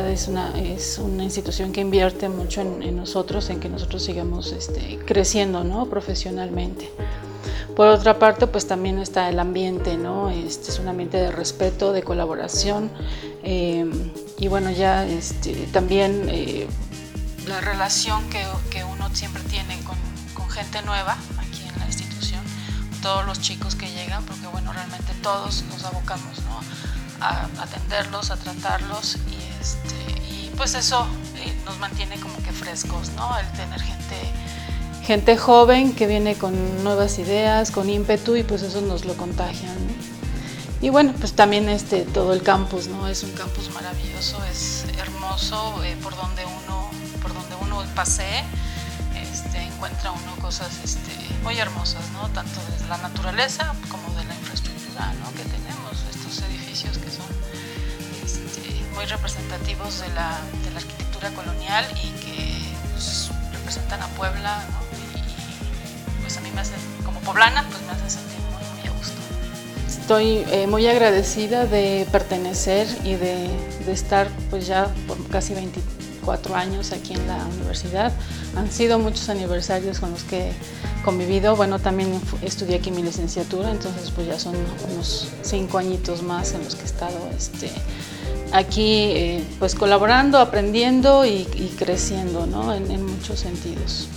es una, es una institución que invierte mucho en, nosotros, en que nosotros sigamos este, creciendo ¿no? profesionalmente. Por otra parte, pues también está el ambiente, ¿no? Este es un ambiente de respeto, de colaboración eh, y bueno, ya este, también eh, la relación que, que, uno siempre tiene con, con, gente nueva aquí en la institución, todos los chicos que llegan, porque bueno, realmente todos nos abocamos, ¿no? A atenderlos, a tratarlos y, este, y pues eso eh, nos mantiene como que frescos, ¿no? El tener gente gente joven que viene con nuevas ideas, con ímpetu y pues eso nos lo contagian. Y bueno, pues también este, todo el campus, ¿no? Es un campus maravilloso, es hermoso, eh, por donde uno, por donde uno pasee, este, encuentra uno cosas este, muy hermosas, ¿no? Tanto de la naturaleza como muy representativos de la, de la, arquitectura colonial y que pues, representan a Puebla, ¿no? pues a mí me hace, como poblana, pues me hace sentir muy, a gusto. Estoy eh, muy agradecida de pertenecer y de, de, estar pues ya por casi 24 años aquí en la universidad. Han sido muchos aniversarios con los que he convivido. Bueno, también estudié aquí mi licenciatura, entonces pues ya son unos cinco añitos más en los que he estado este, aquí eh, pues colaborando, aprendiendo y, y creciendo ¿no? en, en muchos sentidos.